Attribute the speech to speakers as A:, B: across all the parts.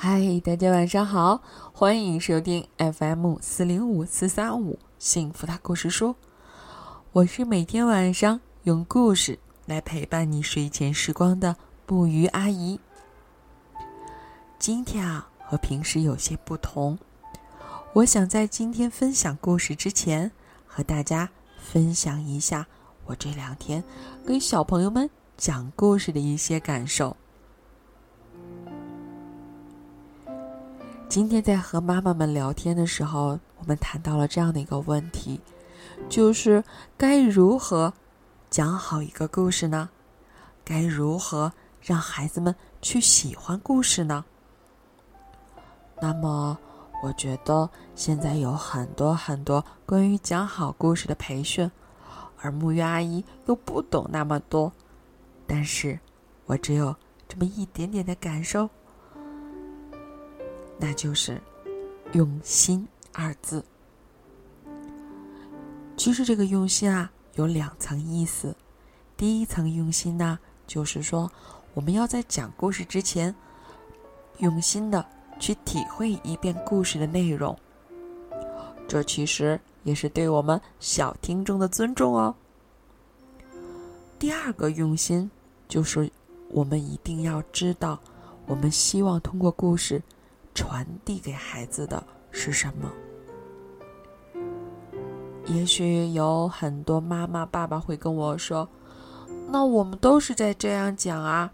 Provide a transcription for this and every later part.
A: 嗨，大家晚上好，欢迎收听 FM 四零五四三五幸福的故事书。我是每天晚上用故事来陪伴你睡前时光的木鱼阿姨。今天啊，和平时有些不同，我想在今天分享故事之前，和大家分享一下我这两天跟小朋友们讲故事的一些感受。今天在和妈妈们聊天的时候，我们谈到了这样的一个问题，就是该如何讲好一个故事呢？该如何让孩子们去喜欢故事呢？那么，我觉得现在有很多很多关于讲好故事的培训，而木鱼阿姨又不懂那么多，但是我只有这么一点点的感受。那就是“用心”二字。其实这个“用心”啊，有两层意思。第一层用心呢，就是说我们要在讲故事之前，用心的去体会一遍故事的内容。这其实也是对我们小听众的尊重哦。第二个用心，就是我们一定要知道，我们希望通过故事。传递给孩子的是什么？也许有很多妈妈、爸爸会跟我说：“那我们都是在这样讲啊，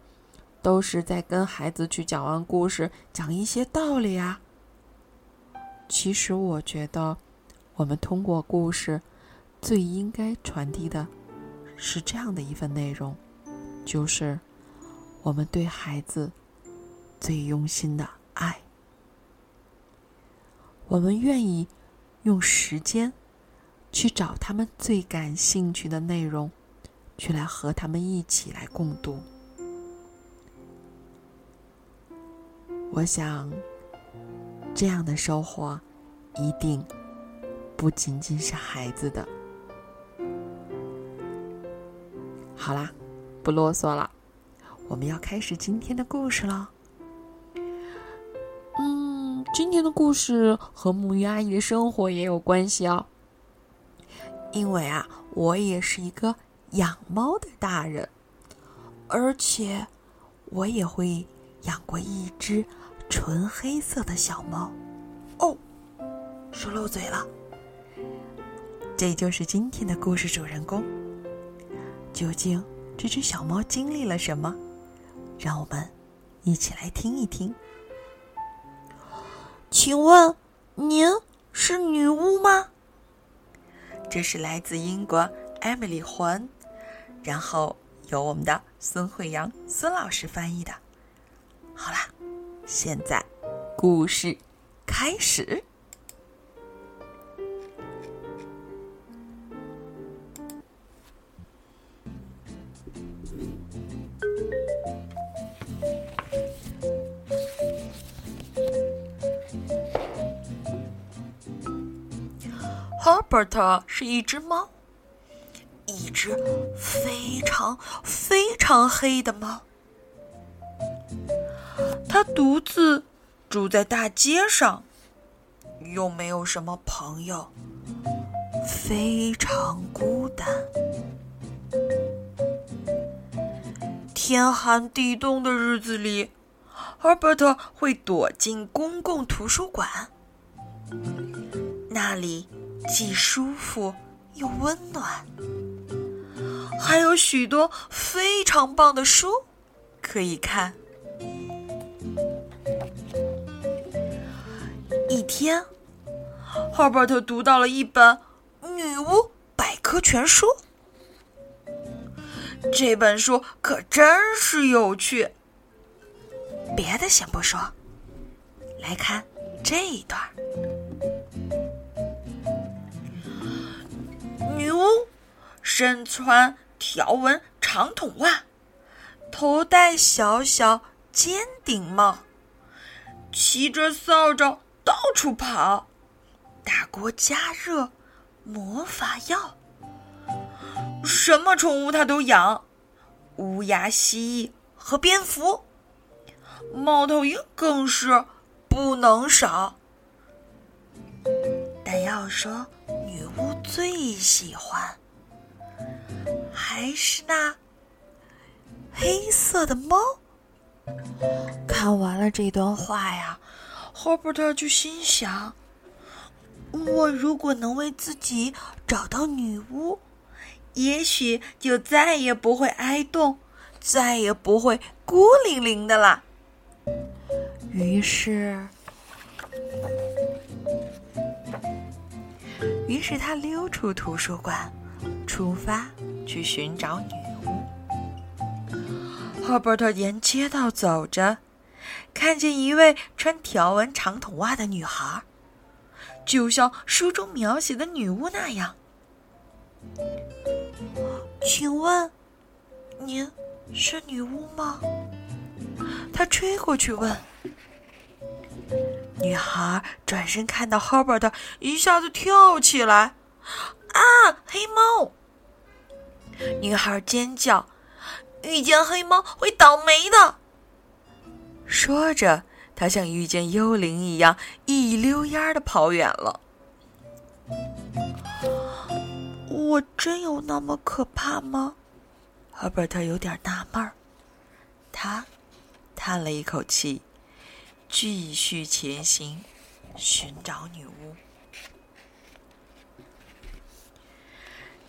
A: 都是在跟孩子去讲完故事，讲一些道理啊。”其实，我觉得我们通过故事最应该传递的是这样的一份内容，就是我们对孩子最用心的爱。我们愿意用时间去找他们最感兴趣的内容，去来和他们一起来共读。我想，这样的收获一定不仅仅是孩子的。好啦，不啰嗦了，我们要开始今天的故事了。今天的故事和木鱼阿姨的生活也有关系哦，因为啊，我也是一个养猫的大人，而且我也会养过一只纯黑色的小猫。哦，说漏嘴了，这就是今天的故事主人公。究竟这只小猫经历了什么？让我们一起来听一听。请问您是女巫吗？这是来自英国艾米丽·环，然后由我们的孙慧阳孙老师翻译的。好啦，现在故事开始。Herbert 是一只猫，一只非常非常黑的猫。它独自住在大街上，又没有什么朋友，非常孤单。天寒地冻的日子里，Herbert 会躲进公共图书馆，那里。既舒服又温暖，还有许多非常棒的书可以看。一天，赫伯特读到了一本《女巫百科全书》，这本书可真是有趣。别的先不说，来看这一段。身穿条纹长筒袜，头戴小小尖顶帽，骑着扫帚到处跑，大锅加热，魔法药，什么宠物她都养，乌鸦、蜥蜴和蝙蝠，猫头鹰更是不能少。但要说女巫最喜欢，还是那黑色的猫。看完了这段话呀，霍伯特就心想：我如果能为自己找到女巫，也许就再也不会挨冻，再也不会孤零零的了。于是，于是他溜出图书馆，出发去寻找女巫。赫伯特沿街道走着，看见一位穿条纹长筒袜的女孩，就像书中描写的女巫那样。请问，您是女巫吗？他追过去问。女孩转身看到 Herbert，一下子跳起来：“啊，黑猫！”女孩尖叫：“遇见黑猫会倒霉的！”说着，她像遇见幽灵一样，一溜烟儿的跑远了。我真有那么可怕吗？Herbert 有点纳闷儿。他叹了一口气。继续前行，寻找女巫。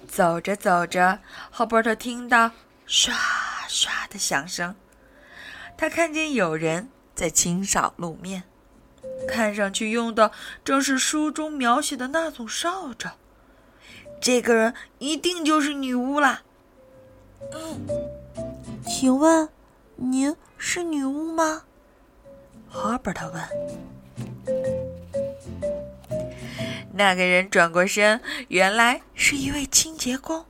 A: 走着走着，霍伯特听到刷刷的响声。他看见有人在清扫路面，看上去用的正是书中描写的那种扫帚。这个人一定就是女巫啦。嗯，请问您是女巫吗？哈伯特问：“那个人转过身，原来是一位清洁工。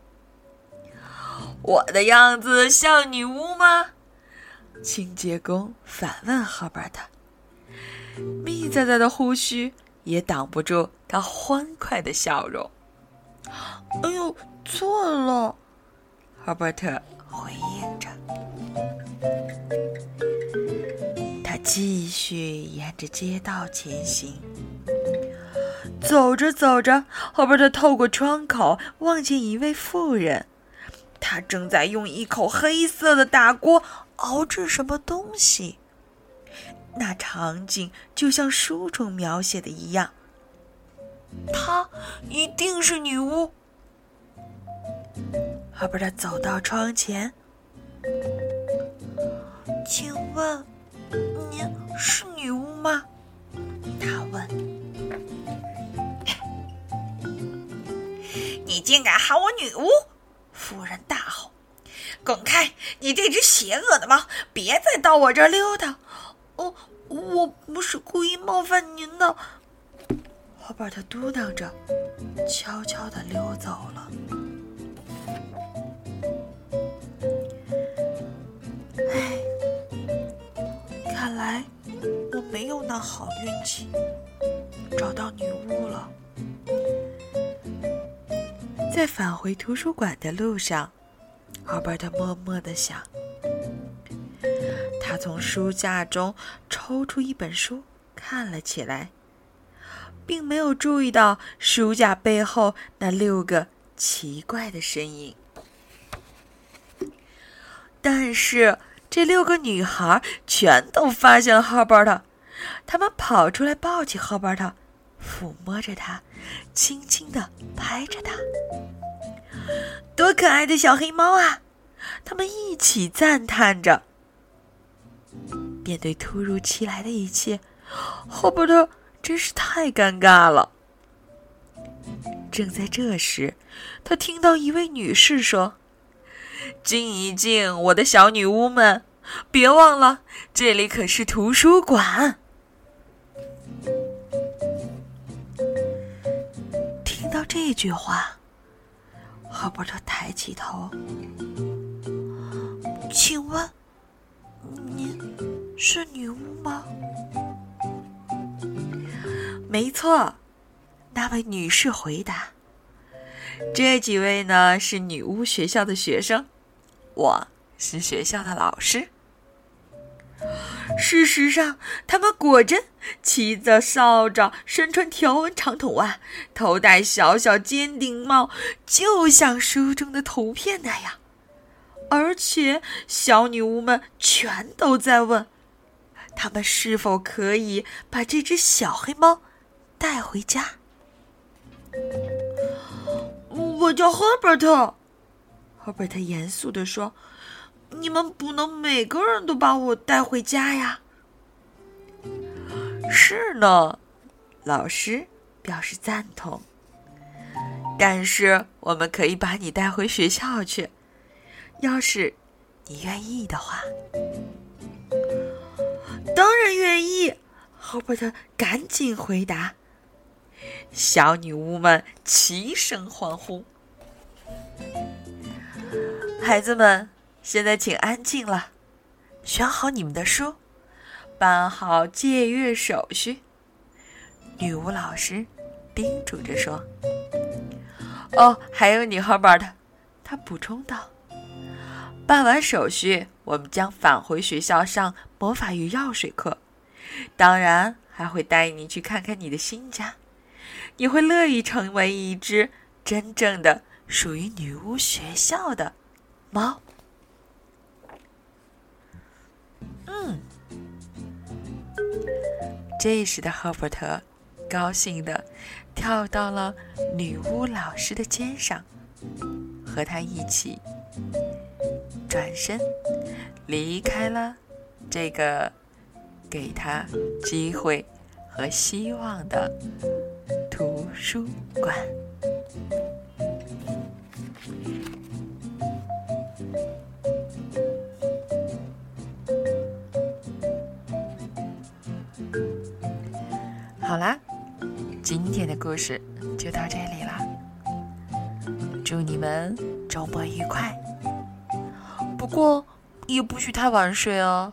A: 我的样子像女巫吗？”清洁工反问哈伯特。密在在的胡须也挡不住他欢快的笑容。“哎呦，错了！”哈伯特回应着。他继续沿着街道前行，走着走着，赫伯特透过窗口望见一位妇人，她正在用一口黑色的大锅熬制什么东西。那场景就像书中描写的一样，她一定是女巫。赫伯特走到窗前，请问。您是女巫吗？他问。竟敢喊我女巫！夫人大吼：“滚开！你这只邪恶的猫，别再到我这儿溜达！”哦，我不是故意冒犯您的。我把它嘟囔着，悄悄的溜走了。看来，我没有那好运气，找到女巫了。在返回图书馆的路上，奥伯特默默的想。他从书架中抽出一本书，看了起来，并没有注意到书架背后那六个奇怪的身影。但是。这六个女孩全都发现了哈伯特，她们跑出来抱起哈伯特，抚摸着它，轻轻的拍着它。多可爱的小黑猫啊！他们一起赞叹着。面对突如其来的一切，赫伯特真是太尴尬了。正在这时，他听到一位女士说。静一静，我的小女巫们，别忘了，这里可是图书馆。这句话，赫伯特抬起头，请问，您是女巫吗？没错，那位女士回答。这几位呢，是女巫学校的学生。我是学校的老师。
B: 事实上，他们果真骑着扫帚，身穿条纹长筒袜，头戴小小尖顶帽，就像书中的图片那样。而且，小女巫们全都在问，他们是否可以把这只小黑猫带回家。我叫赫伯特，赫伯特严肃地说。你们不能每个人都把我带回家呀。是呢，老师表示赞同。但是我们可以把你带回学校去，要是你愿意的话。当然愿意，霍伯特赶紧回答。小女巫们齐声欢呼。孩子们。现在请安静了，选好你们的书，办好借阅手续。女巫老师叮嘱着说：“哦，还有你，Herbert。”他补充道：“办完手续，我们将返回学校上魔法与药水课，当然还会带你去看看你的新家。你会乐意成为一只真正的属于女巫学校的猫。”嗯，这时的赫伯特高兴的跳到了女巫老师的肩上，和她一起转身离开了这个给他机会和希望的图书馆。好啦，今天的故事就到这里啦。祝你们周末愉快，不过也不许太晚睡哦。